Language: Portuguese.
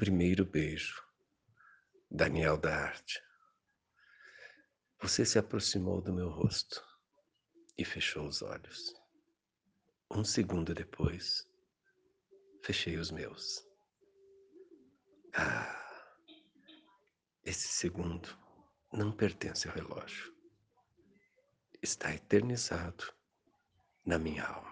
primeiro beijo, Daniel da Arte. Você se aproximou do meu rosto e fechou os olhos. Um segundo depois, fechei os meus. Ah, esse segundo não pertence ao relógio. Está eternizado na minha alma.